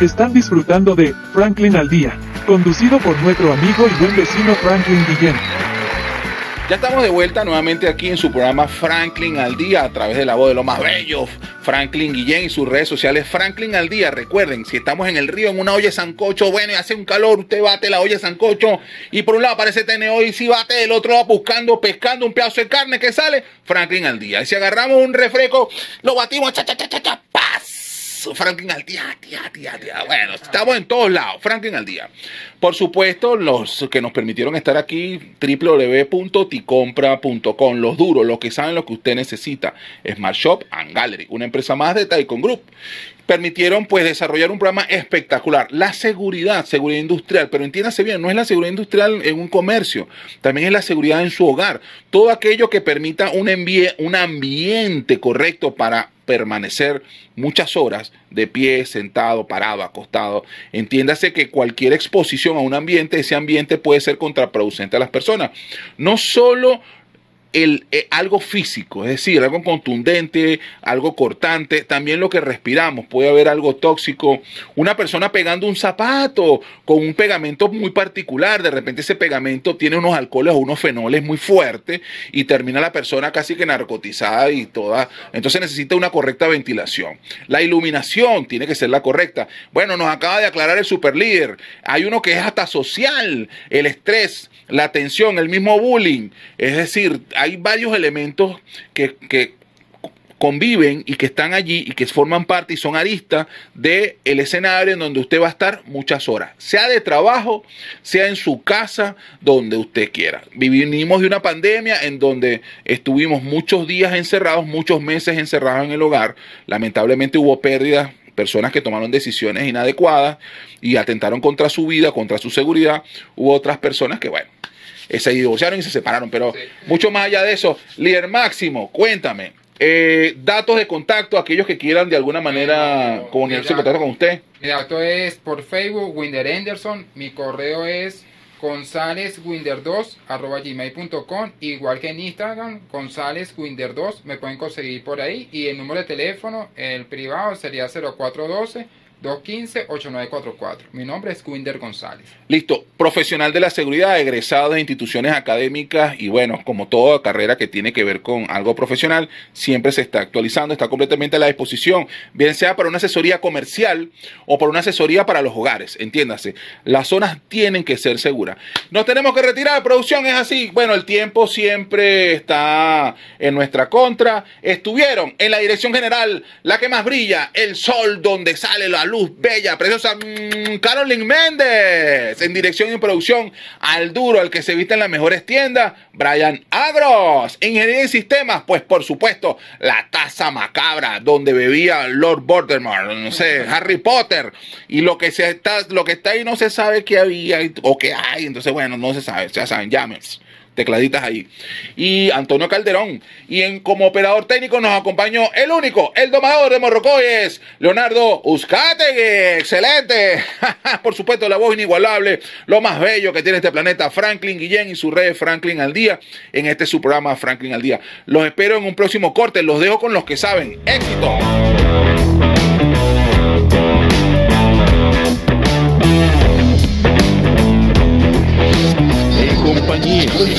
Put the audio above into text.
Están disfrutando de Franklin al Día, conducido por nuestro amigo y buen vecino Franklin Guillén. Ya estamos de vuelta nuevamente aquí en su programa Franklin al Día a través de la voz de lo más bello, Franklin Guillén y sus redes sociales Franklin al Día. Recuerden, si estamos en el río en una olla de sancocho, bueno, y hace un calor, usted bate la olla de sancocho y por un lado aparece TNO y si bate del otro lado buscando, pescando un pedazo de carne que sale, Franklin al Día. Y si agarramos un refresco, lo batimos, cha, cha, cha, cha, Franklin al día, tía, tía, tía. Bueno, estamos en todos lados. Franklin al día. Por supuesto, los que nos permitieron estar aquí, www.ticompra.com. Los duros, los que saben lo que usted necesita. Smart Shop and Gallery, una empresa más de Taikon Group permitieron pues desarrollar un programa espectacular. La seguridad, seguridad industrial, pero entiéndase bien, no es la seguridad industrial en un comercio, también es la seguridad en su hogar. Todo aquello que permita un, un ambiente correcto para permanecer muchas horas de pie, sentado, parado, acostado. Entiéndase que cualquier exposición a un ambiente, ese ambiente puede ser contraproducente a las personas. No solo el, eh, algo físico, es decir, algo contundente, algo cortante, también lo que respiramos, puede haber algo tóxico, una persona pegando un zapato con un pegamento muy particular, de repente ese pegamento tiene unos alcoholes o unos fenoles muy fuertes y termina la persona casi que narcotizada y toda, entonces necesita una correcta ventilación. La iluminación tiene que ser la correcta. Bueno, nos acaba de aclarar el super líder, hay uno que es hasta social, el estrés, la tensión, el mismo bullying, es decir, hay varios elementos que, conviven y que están allí y que forman parte y son aristas del el escenario en donde usted va a estar muchas horas, sea de trabajo, sea en su casa, donde usted quiera. Vivimos de una pandemia en donde estuvimos muchos días encerrados, muchos meses encerrados en el hogar. Lamentablemente hubo pérdidas personas que tomaron decisiones inadecuadas y atentaron contra su vida, contra su seguridad. Hubo otras personas que, bueno, eh, se divorciaron y se separaron. Pero mucho más allá de eso, líder máximo, cuéntame. Eh, datos de contacto, aquellos que quieran de alguna manera comunicarse contacto con usted. Mi dato es por Facebook, Winder Anderson. Mi correo es gonzalezwinder2 arroba gmail.com igual que en Instagram gonzalezwinder2 me pueden conseguir por ahí y el número de teléfono el privado sería 0412 215-8944. Mi nombre es Winder González. Listo, profesional de la seguridad, egresado de instituciones académicas y bueno, como toda carrera que tiene que ver con algo profesional, siempre se está actualizando, está completamente a la disposición, bien sea para una asesoría comercial o para una asesoría para los hogares, entiéndase. Las zonas tienen que ser seguras. Nos tenemos que retirar, producción es así. Bueno, el tiempo siempre está en nuestra contra. Estuvieron en la dirección general, la que más brilla, el sol donde sale la luz bella, preciosa, mmm, Carolyn Méndez. En dirección y producción, al duro, al que se viste en las mejores tiendas, Brian Agros. Ingeniería en sistemas, pues por supuesto, la taza macabra donde bebía Lord Voldemort, no sé, Harry Potter. Y lo que, se está, lo que está ahí no se sabe qué había o qué hay. Entonces, bueno, no se sabe, ya saben, llámense tecladitas ahí. Y Antonio Calderón. Y en, como operador técnico nos acompañó el único, el domador de Morrocoyes, Leonardo Uzcategui. Excelente. Por supuesto, la voz inigualable, lo más bello que tiene este planeta, Franklin Guillén y su red Franklin al Día, en este su programa Franklin al Día. Los espero en un próximo corte. Los dejo con los que saben. Éxito.